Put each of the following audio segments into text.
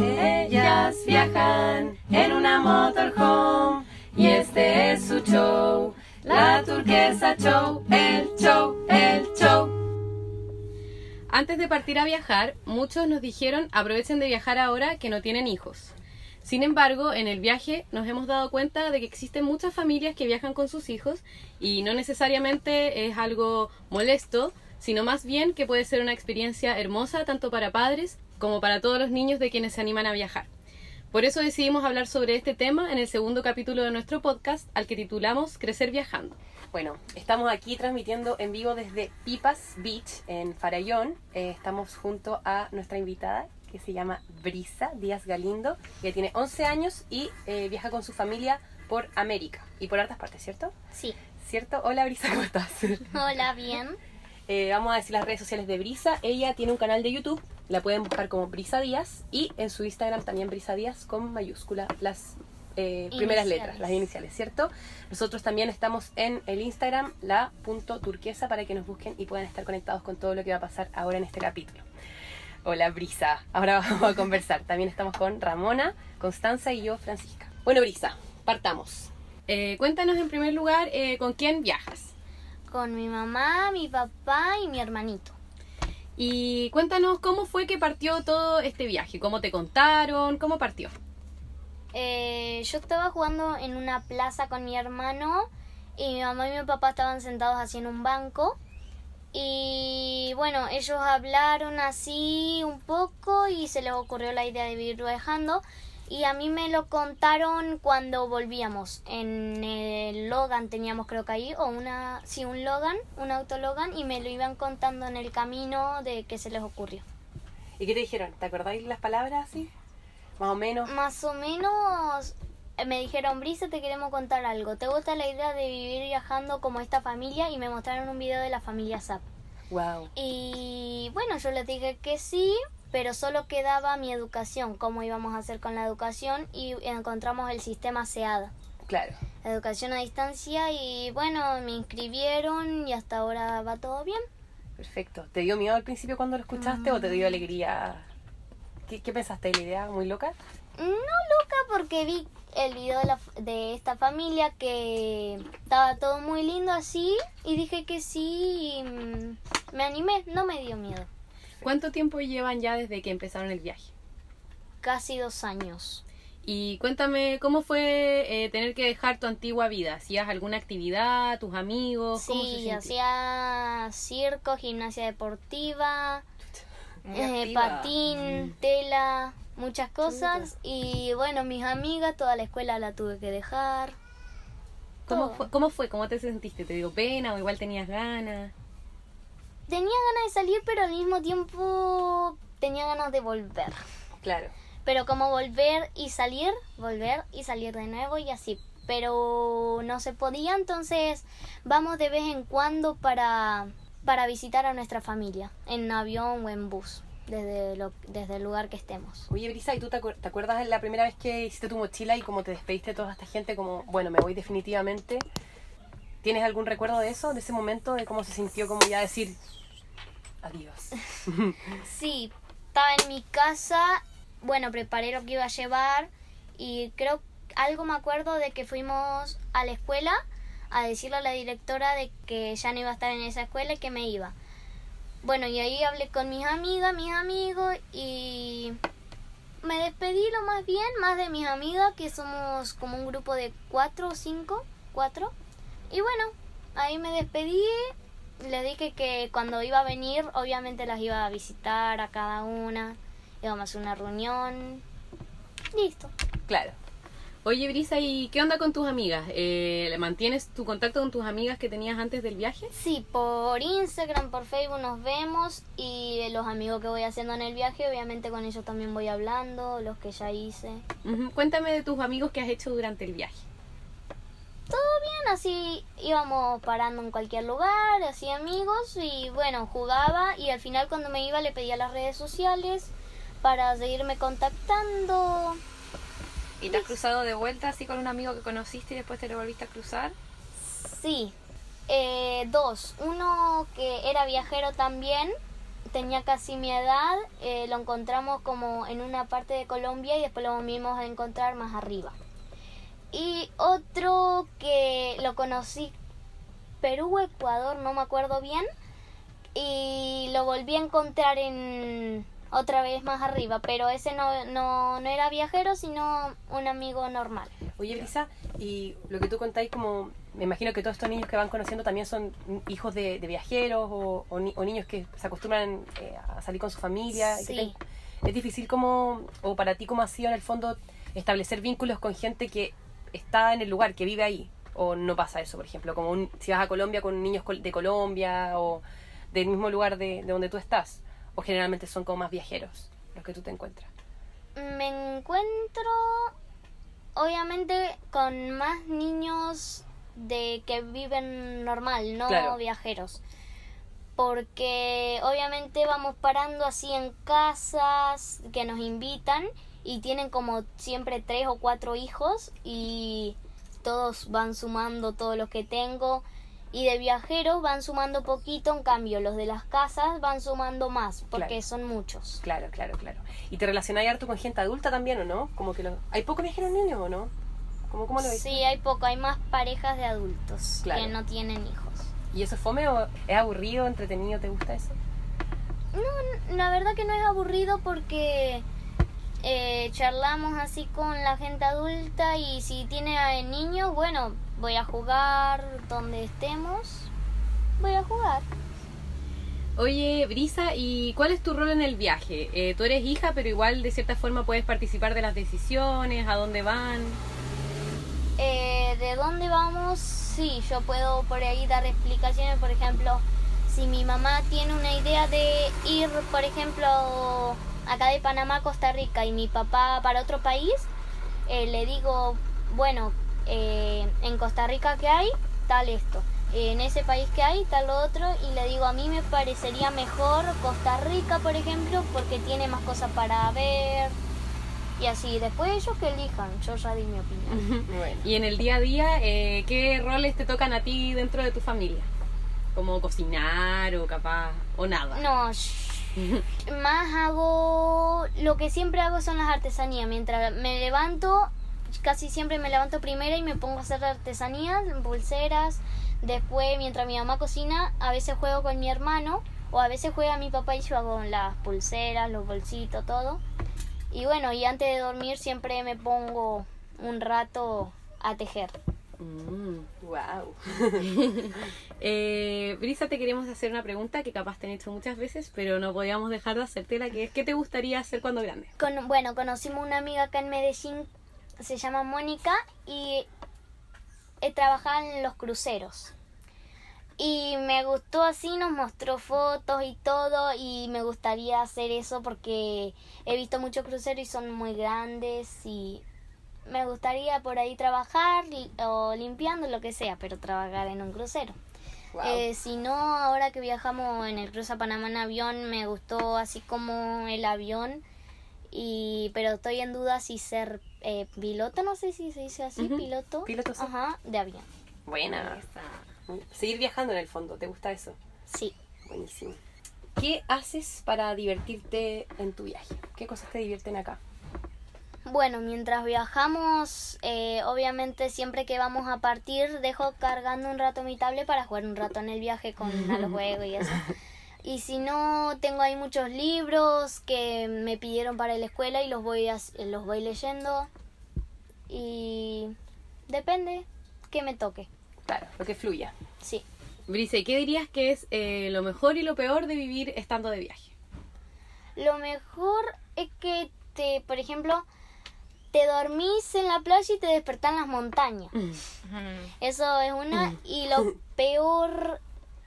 Ellas viajan en una motorhome y este es su show. La turquesa show, el show, el show. Antes de partir a viajar, muchos nos dijeron aprovechen de viajar ahora que no tienen hijos. Sin embargo, en el viaje nos hemos dado cuenta de que existen muchas familias que viajan con sus hijos y no necesariamente es algo molesto, sino más bien que puede ser una experiencia hermosa tanto para padres como para todos los niños de quienes se animan a viajar. Por eso decidimos hablar sobre este tema en el segundo capítulo de nuestro podcast, al que titulamos Crecer viajando. Bueno, estamos aquí transmitiendo en vivo desde Pipas Beach en Farallón. Eh, estamos junto a nuestra invitada que se llama Brisa Díaz Galindo, que tiene 11 años y eh, viaja con su familia por América y por hartas partes, ¿cierto? Sí. ¿Cierto? Hola Brisa, ¿cómo estás? Hola, bien. Eh, vamos a decir las redes sociales de Brisa. Ella tiene un canal de YouTube, la pueden buscar como Brisa Díaz y en su Instagram también Brisa Díaz con mayúscula las eh, primeras letras, las iniciales, ¿cierto? Nosotros también estamos en el Instagram, la punto turquesa, para que nos busquen y puedan estar conectados con todo lo que va a pasar ahora en este capítulo. Hola Brisa, ahora vamos a conversar. También estamos con Ramona, Constanza y yo, Francisca. Bueno Brisa, partamos. Eh, cuéntanos en primer lugar eh, con quién viajas. Con mi mamá, mi papá y mi hermanito. Y cuéntanos cómo fue que partió todo este viaje, cómo te contaron, cómo partió. Eh, yo estaba jugando en una plaza con mi hermano y mi mamá y mi papá estaban sentados así en un banco. Y bueno, ellos hablaron así un poco y se les ocurrió la idea de vivir viajando. Y a mí me lo contaron cuando volvíamos. En el Logan teníamos creo que ahí, o una, sí, un Logan, un auto Logan, y me lo iban contando en el camino de que se les ocurrió. ¿Y qué te dijeron? ¿Te acordáis las palabras así? Más o menos. Más o menos eh, me dijeron, Brisa, te queremos contar algo. ¿Te gusta la idea de vivir viajando como esta familia? Y me mostraron un video de la familia Zap. Wow. Y bueno, yo les dije que sí, pero solo quedaba mi educación, cómo íbamos a hacer con la educación y encontramos el sistema SEADA. Claro. Educación a distancia y bueno, me inscribieron y hasta ahora va todo bien. Perfecto. ¿Te dio miedo al principio cuando lo escuchaste o te dio alegría? ¿Qué, qué pensaste de la idea? ¿Muy loca? No loca porque vi el video de, la, de esta familia que estaba todo muy lindo así y dije que sí y mm, me animé, no me dio miedo. ¿Cuánto tiempo llevan ya desde que empezaron el viaje? Casi dos años. Y cuéntame, ¿cómo fue eh, tener que dejar tu antigua vida? ¿Hacías alguna actividad, tus amigos? ¿Cómo Sí, hacía circo, gimnasia deportiva, eh, patín, tela, muchas cosas y bueno, mis amigas, toda la escuela la tuve que dejar. ¿Cómo fue, ¿Cómo fue? ¿Cómo te sentiste? ¿Te dio pena o igual tenías ganas? Tenía ganas de salir, pero al mismo tiempo tenía ganas de volver. Claro. Pero como volver y salir, volver y salir de nuevo y así. Pero no se podía, entonces vamos de vez en cuando para, para visitar a nuestra familia, en avión o en bus, desde, lo, desde el lugar que estemos. Oye, Brisa, ¿y tú te, acuer- te acuerdas de la primera vez que hiciste tu mochila y cómo te despediste de toda esta gente? Como, bueno, me voy definitivamente. ¿Tienes algún recuerdo de eso, de ese momento, de cómo se sintió como ya decir adiós? Sí, estaba en mi casa, bueno, preparé lo que iba a llevar y creo algo me acuerdo de que fuimos a la escuela a decirle a la directora de que ya no iba a estar en esa escuela y que me iba. Bueno, y ahí hablé con mis amigas, mis amigos y me despedí lo más bien, más de mis amigas, que somos como un grupo de cuatro o cinco, cuatro. Y bueno, ahí me despedí, le dije que cuando iba a venir, obviamente las iba a visitar a cada una, íbamos a hacer una reunión. Listo. Claro. Oye, Brisa, ¿y qué onda con tus amigas? Eh, ¿Mantienes tu contacto con tus amigas que tenías antes del viaje? Sí, por Instagram, por Facebook nos vemos y los amigos que voy haciendo en el viaje, obviamente con ellos también voy hablando, los que ya hice. Cuéntame de tus amigos que has hecho durante el viaje. Así íbamos parando en cualquier lugar, así amigos y bueno, jugaba y al final cuando me iba le pedía las redes sociales para seguirme contactando. ¿Y te has cruzado de vuelta así con un amigo que conociste y después te lo volviste a cruzar? Sí, eh, dos. Uno que era viajero también, tenía casi mi edad, eh, lo encontramos como en una parte de Colombia y después lo volvimos a encontrar más arriba. Y otro que lo conocí, Perú, Ecuador, no me acuerdo bien, y lo volví a encontrar en otra vez más arriba, pero ese no, no, no era viajero, sino un amigo normal. Oye, Brisa, y lo que tú contáis como, me imagino que todos estos niños que van conociendo también son hijos de, de viajeros o, o ni- o niños que se acostumbran eh, a salir con su familia. Sí. te- es difícil como, o para ti cómo ha sido en el fondo establecer vínculos con gente que está en el lugar, que vive ahí, o no pasa eso, por ejemplo, como un- si vas a Colombia con niños de Colombia o del mismo lugar de, de donde tú estás, o generalmente son como más viajeros los que tú te encuentras. Me encuentro obviamente con más niños de que viven normal, no Claro. viajeros. Porque obviamente vamos parando así en casas que nos invitan y tienen como siempre tres o cuatro hijos y todos van sumando todos los que tengo y de viajeros van sumando poquito, en cambio los de las casas van sumando más porque Claro. son muchos. Claro, claro, claro. ¿Y te relacionas harto con gente adulta también o no? Como que lo... ¿Hay pocos viajeros niños o no? ¿Cómo, cómo lo ves? Sí, hay poco, hay más parejas de adultos Claro. que no tienen hijos. ¿Y eso es fome o es aburrido, entretenido? ¿Te gusta eso? No, la verdad que no es aburrido porque eh, charlamos así con la gente adulta y si tiene niños, bueno, voy a jugar donde estemos, voy a jugar. Oye, Brisa, ¿y cuál es tu rol en el viaje? Eh, tú eres hija, pero igual de cierta forma puedes participar de las decisiones, a dónde van. Eh, ¿De dónde vamos? Sí, yo puedo por ahí dar explicaciones, por ejemplo, si mi mamá tiene una idea de ir, por ejemplo, acá de Panamá a Costa Rica y mi papá para otro país, eh, le digo, bueno, eh, en Costa Rica que hay, tal esto. En ese país que hay, tal otro. Y le digo, a mí me parecería mejor Costa Rica, por ejemplo, porque tiene más cosas para ver. Y así, después ellos que elijan, yo ya di mi opinión. Bueno. Y en el día a día, eh, ¿qué roles te tocan a ti dentro de tu familia? Como cocinar o capaz, o nada. No. más hago. Lo que siempre hago son las artesanías. Mientras me levanto, casi siempre me levanto primero y me pongo a hacer artesanías, pulseras. Después, mientras mi mamá cocina, a veces juego con mi hermano o a veces juega mi papá y yo hago las pulseras, los bolsitos, todo. Y bueno, y antes de dormir siempre me pongo un rato a tejer. Mm. Wow. Eh, Brisa, te queremos hacer una pregunta que capaz te han hecho muchas veces, pero no podíamos dejar de hacértela, que es ¿qué te gustaría hacer cuando grande? Bueno, conocimos una amiga acá en Medellín, se llama Mónica, y eh, trabajaba en los cruceros. Y me gustó así, nos mostró fotos y todo, y me gustaría hacer eso porque he visto muchos cruceros y son muy grandes y me gustaría por ahí trabajar o limpiando, lo que sea, pero trabajar en un crucero. Wow. Eh, si no, ahora que viajamos en el Cruza Panamá en avión, me gustó así como el avión. Y, pero estoy en duda si ser eh, piloto, no sé si se dice así, piloto. Piloto, sí. Ajá, de avión. Buena. Seguir viajando en el fondo, ¿te gusta eso? Sí. Buenísimo. ¿Qué haces para divertirte en tu viaje? ¿Qué cosas te divierten acá? Bueno, mientras viajamos, eh, obviamente siempre que vamos a partir, dejo cargando un rato mi tablet para jugar un rato en el viaje con a los juegos y eso. Y si no, tengo ahí muchos libros que me pidieron para la escuela y los voy, as- los voy leyendo. Y depende que me toque. Claro, lo que fluya. Sí. Brisa, ¿y ¿qué dirías que es eh, lo mejor y lo peor de vivir estando de viaje? Lo mejor es que te, por ejemplo, te dormís en la playa y te despertás en las montañas. Eso es una. Y lo peor,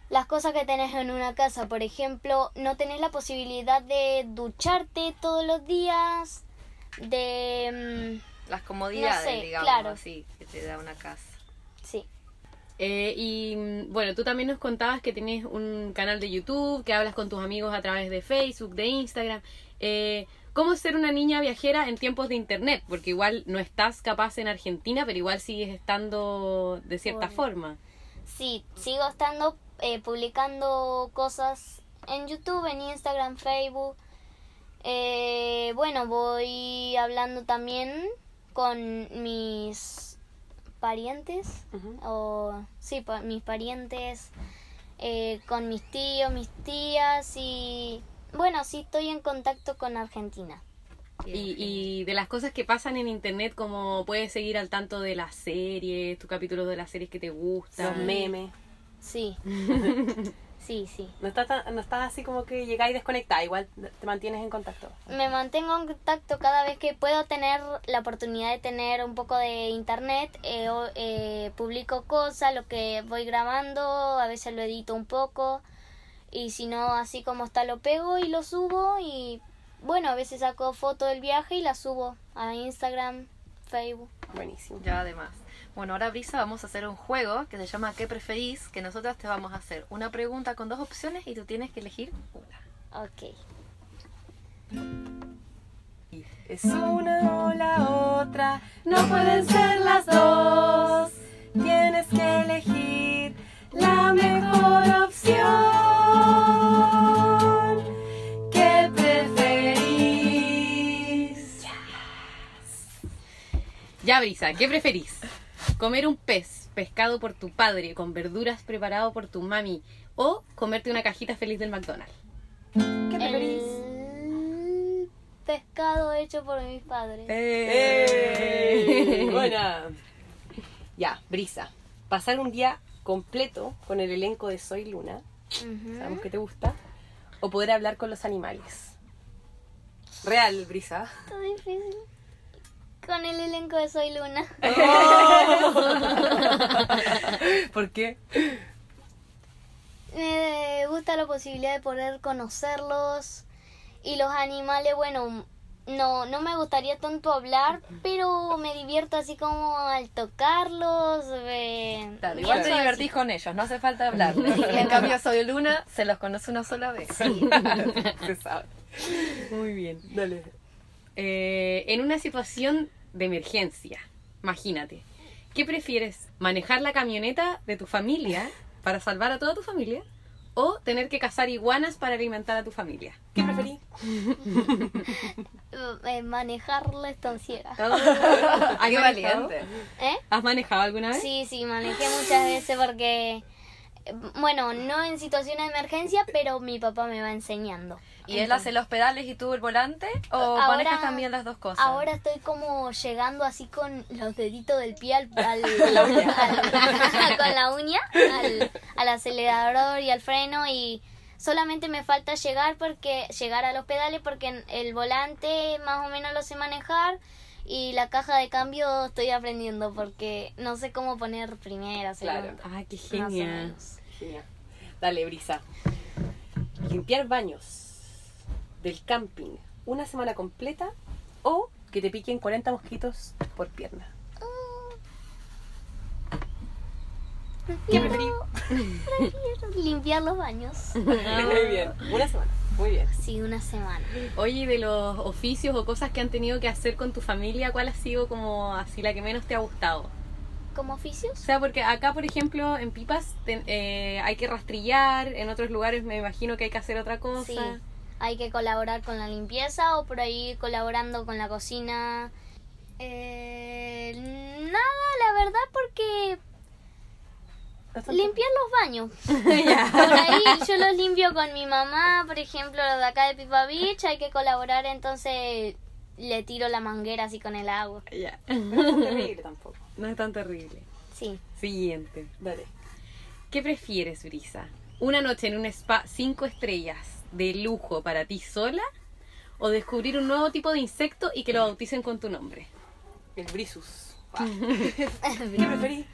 las cosas que tenés en una casa. Por ejemplo, no tenés la posibilidad de ducharte todos los días. De. Las comodidades, No sé, digamos, claro. así, que te da una casa. mm, sí. Eh, y mm, bueno, tú también nos contabas que tienes un canal de YouTube, que hablas con tus amigos a través de Facebook, de Instagram. Eh, ¿Cómo ser una niña viajera en tiempos de Internet? Porque igual no estás capaz en Argentina, pero igual sigues estando de cierta forma. Sí, sigo estando eh, publicando cosas en YouTube, en Instagram, Facebook. Eh, bueno, voy hablando también con mis parientes, o sí, pa- mis parientes, eh, con mis tíos, mis tías y bueno, sí estoy en contacto con Argentina. Y, y de las cosas que pasan en internet, como puedes seguir al tanto de las series, tus capítulos de las series que te Los gustan. memes. Sí, sí, sí. No estás, tan- no estás así como que llegáis desconectada, igual te mantienes en contacto. Me mantengo en contacto cada vez que puedo tener la oportunidad de tener un poco de internet. eh, o- eh, publico cosas, lo que voy grabando, a veces lo edito un poco. Y si no, así como está, lo pego y lo subo. Y bueno, a veces saco foto del viaje y la subo a Instagram, Facebook. Buenísimo. Ya además. Bueno, ahora Brisa vamos a hacer un juego que se llama ¿Qué preferís? Que nosotras te vamos a hacer una pregunta con dos opciones y tú tienes que elegir una. Ok. Es una o la otra, no pueden ser las dos. Tienes que elegir la mejor opción. Ya, Brisa, ¿qué preferís? ¿Comer un pez pescado por tu padre con verduras preparado por tu mami o comerte una cajita feliz del McDonald's? ¿Qué preferís? El pescado hecho por mis padres. ¡Eh! Buena. Ya, Brisa. Pasar un día completo con el elenco de Soy Luna, Ujú. sabemos que te gusta, o poder hablar con los animales. Real, Brisa. Está difícil. Con el elenco de Soy Luna. ¿Por qué? Me gusta la posibilidad de poder conocerlos. Y los animales, bueno, no, no me gustaría tanto hablar, pero me divierto así como al tocarlos. eh, Claro, igual te divertís con ellos, no hace falta hablarles. Sí, en cambio, Soy Luna se los conoce una sola vez. Se sabe. Muy bien. Dale. Eh, en una situación de emergencia, imagínate, ¿qué prefieres? ¿Manejar la camioneta de tu familia para salvar a toda tu familia? ¿O tener que cazar iguanas para alimentar a tu familia? ¿Qué preferís? eh, manejar la estanciera. ¿Has ¡Qué manejado? valiente! ¿Eh? ¿Has manejado alguna vez? Sí, sí, manejé muchas veces porque, bueno, no en situaciones de emergencia, pero mi papá me va enseñando. ¿Y él hace los pedales y tú el volante? ¿O Ahora- manejas también las dos cosas? Ahora estoy como llegando así con los deditos del pie al, al- al- con la uña al, al acelerador y al freno y solamente me falta llegar porque llegar a los pedales porque el volante más o menos lo sé manejar y la caja de cambio estoy aprendiendo porque no sé cómo poner primera, Claro. segunda. Ah, qué genial. menos. Genial. Dale, Brisa. Limpiar baños del camping una semana completa o que te piquen 40 mosquitos por pierna. ¿Qué preferís? Prefiero limpiar los baños. Muy bien. Una semana. Muy bien. Sí, una semana. Oye, de los oficios o cosas que han tenido que hacer con tu familia, ¿cuál ha sido como así la que menos te ha gustado? ¿Como O oficios? sea, porque acá, por ejemplo, en Pipas ten- eh, hay que rastrillar, en otros lugares me imagino que hay que hacer otra cosa. Sí, hay que colaborar con la limpieza o por ahí colaborando con la cocina. Eh, nada, la verdad, porque limpiar los baños. Por ahí yo los limpio con mi mamá, por ejemplo, los de acá de Pipa Beach, hay que colaborar, entonces le tiro la manguera así con el agua. Ya. No es tan terrible tampoco. No es tan terrible. Sí. Siguiente. Dale. ¿Qué prefieres, Brisa? ¿Una noche en un spa cinco estrellas de lujo para ti sola? ¿O descubrir un nuevo tipo de insecto y que lo bauticen con tu nombre? El brisus. ¿Qué preferís?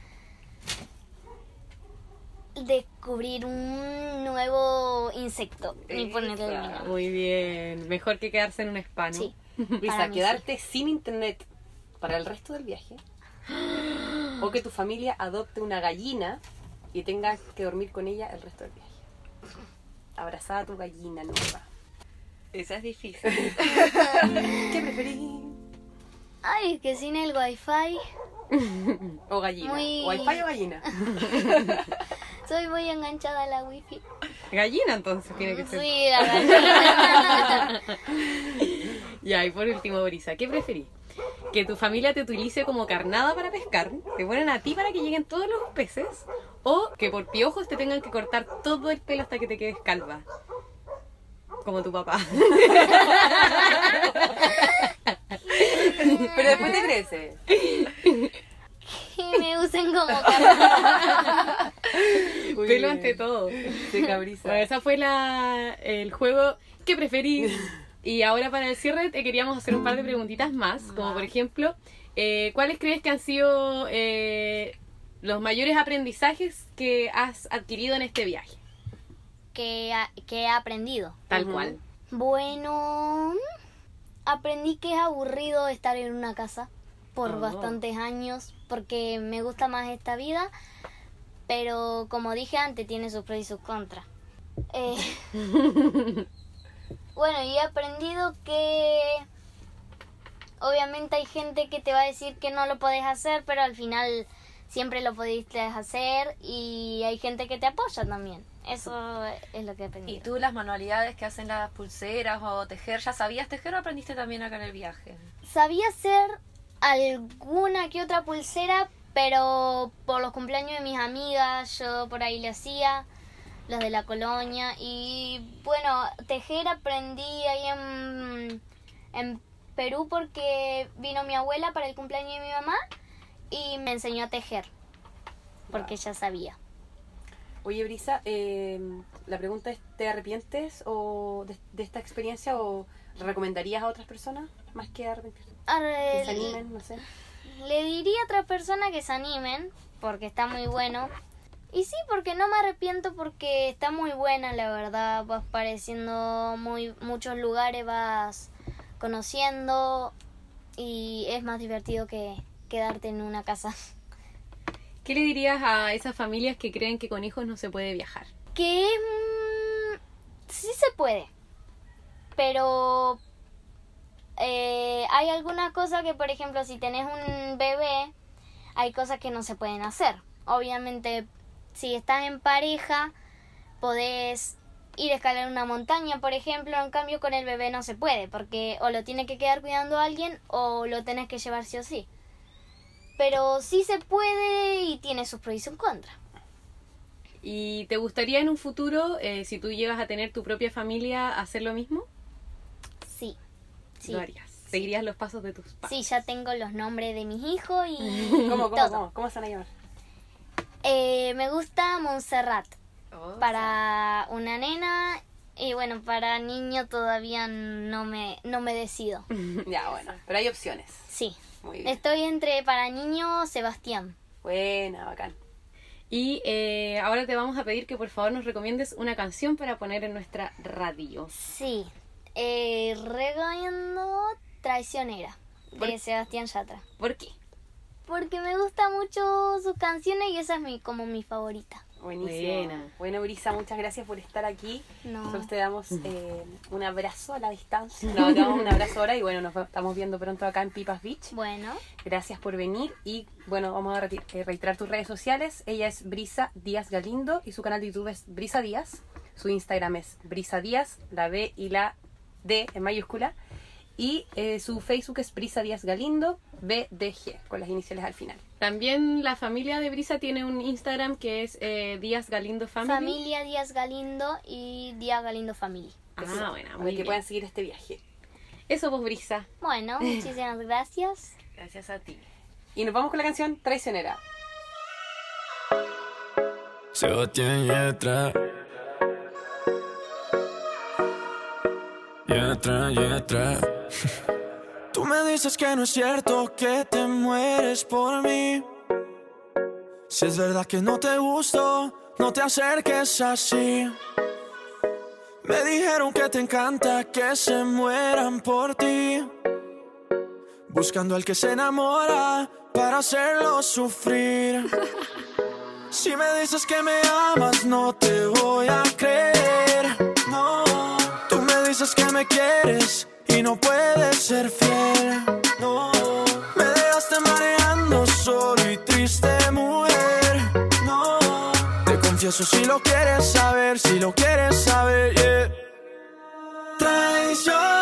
Descubrir un nuevo insecto y ponerle el nombre. Muy bien. Mejor que quedarse en un spa, ¿no? Sí. Quedarte sin internet para el resto del viaje. O que tu familia adopte una gallina y tengas que dormir con ella el resto del viaje. Abrazada a tu gallina nueva. Esa es difícil. ¿Qué preferís? Ay, que sin el wifi O gallina. Muy- ¿Wifi o gallina? Soy muy enganchada a la wifi. Gallina entonces tiene que ser. Sí, la gallina. Ya, y por último, Brisa, ¿qué preferís? ¿Que tu familia te utilice como carnada para pescar? ¿Te ponen a ti para que lleguen todos los peces? ¿O que por piojos te tengan que cortar todo el pelo hasta que te quedes calva? Como tu papá. Pero después te crece. Y me usen como carnada. Muy pelo ante todo. Sí, cabrisa. Bueno, esa fue la, el juego que preferís. Y ahora para el cierre te queríamos hacer un par de preguntitas más, como por ejemplo, eh, ¿cuáles crees que han sido eh, los mayores aprendizajes que has adquirido en este viaje? que, ha- que he aprendido. Tal cual. Bueno, aprendí que es aburrido estar en una casa por Oh. bastantes años porque me gusta más esta vida, pero como dije antes, tiene sus pros y sus contras. Eh, bueno, y he aprendido que obviamente hay gente que te va a decir que no lo podés hacer, pero al final siempre lo pudiste hacer y hay gente que te apoya también. Eso es lo que he aprendido. ¿Y tú las manualidades que hacen las pulseras o tejer, ya sabías tejer o aprendiste también acá en el viaje? Sabía hacer alguna que otra pulsera, pero por los cumpleaños de mis amigas yo por ahí le hacía, las de la colonia. Y bueno, tejer aprendí ahí en, en Perú porque vino mi abuela para el cumpleaños de mi mamá y me enseñó a tejer, porque ya sabía. Oye, Brisa, eh, la pregunta es, ¿te arrepientes o de, de esta experiencia o recomendarías a otras personas más que arrepentirte? Que se animen, no sé. Le diría a otra persona que se animen, porque está muy bueno. Y sí, porque no me arrepiento porque está muy buena, la verdad. Vas pareciendo muy muchos lugares, vas conociendo y es más divertido que quedarte en una casa. ¿Qué le dirías a esas familias que creen que con hijos no se puede viajar? Que mm, sí se puede, pero eh, hay algunas cosas que, por ejemplo, si tenés un bebé, hay cosas que no se pueden hacer. Obviamente, si estás en pareja, podés ir a escalar una montaña, por ejemplo, en cambio con el bebé no se puede, porque o lo tiene que quedar cuidando a alguien o lo tenés que llevar sí o sí. Pero sí se puede y tiene sus pros y sus contras. ¿Y te gustaría en un futuro, eh, si tú llegas a tener tu propia familia, hacer lo mismo? Sí. Lo harías. Seguirías los pasos de tus padres. Sí, ya tengo los nombres de mis hijos y ¿Cómo, cómo, todo. cómo? ¿Cómo se van a llamar? Eh, me gusta Montserrat Oh, para una nena y bueno, para niño todavía no me, no me decido. ya, bueno, pero hay opciones. Sí, Muy bien. estoy entre para niño Sebastián. Buena, bacán. Y eh, ahora te vamos a pedir que por favor nos recomiendes una canción para poner en nuestra radio. Sí, eh, recomiendo Traicionera ¿Por- de Sebastián Yatra. ¿Por qué? Porque me gusta mucho sus canciones y esa es mi, como mi favorita. Buenísimo. Buena. Bueno, Brisa, muchas gracias por estar aquí. No. Nosotros te damos eh, un abrazo a la distancia. No, te damos un abrazo ahora y bueno, nos estamos viendo pronto acá en Pipas Beach. Bueno, Gracias por venir y bueno, vamos a eh, reiterar tus redes sociales. Ella es Brisa Díaz Galindo y su canal de YouTube es Brisa Díaz. Su Instagram es Brisa Díaz, la B y la D en mayúscula. Y eh, su Facebook es Brisa Díaz Galindo, BDG, con las iniciales al final. También la familia de Brisa tiene un Instagram que es eh, Díaz Galindo Family. familia Díaz Galindo y Díaz Galindo Family. Ah, Eso, bueno, para muy que bien. puedan seguir este viaje. Eso vos, Brisa. Bueno, muchísimas gracias. Gracias a ti. Y nos vamos con la canción Traicionera. Sebastián Yatra. Yatra, Yatra. Tú me dices que no es cierto que te mueres por mí. Si es verdad que no te gusto, no te acerques así. Me dijeron que te encanta que se mueran por ti. Buscando al que se enamora para hacerlo sufrir. Si me dices que me amas, no te voy a creer. Dices que me quieres y no puedes ser fiel. No, me dejaste mareando solo y triste, mujer. No, te confieso si lo quieres saber, si lo quieres saber, yeah. Traicionera,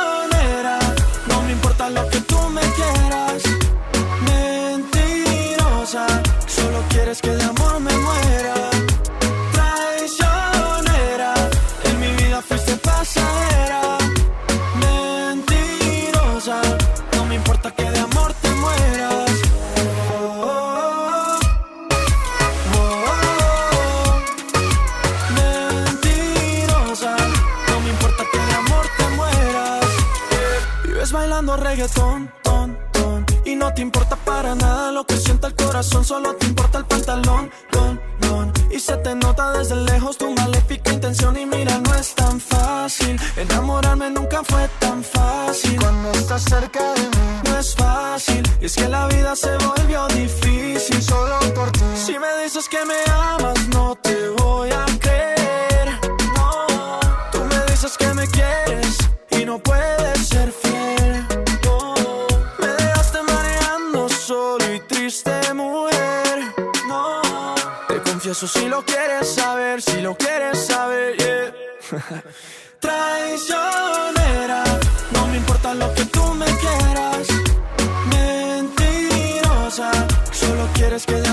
Enamorarme nunca fue tan fácil. Cuando estás cerca de mí, no es fácil. Y es que la vida se volvió difícil solo por ti. Si me dices que me amas, no te voy a creer. No, tú me dices que me quieres y no puedes ser fiel. No, me dejaste mareando solo y triste, mujer. No, te confieso si lo quieres saber, si lo quieres saber, yeah. Traicionera, no me importa lo que tú me quieras. Mentirosa, solo quieres que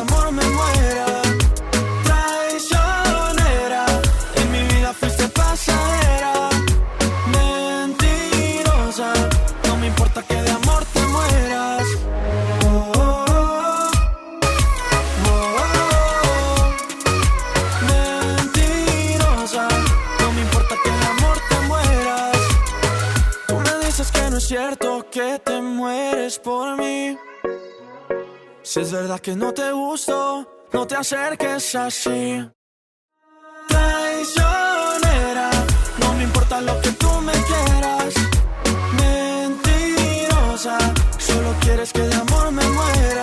Si es verdad que no te gusto, no te acerques así. Traicionera, no me importa lo que tú me quieras. Mentirosa, solo quieres que de amor me muera.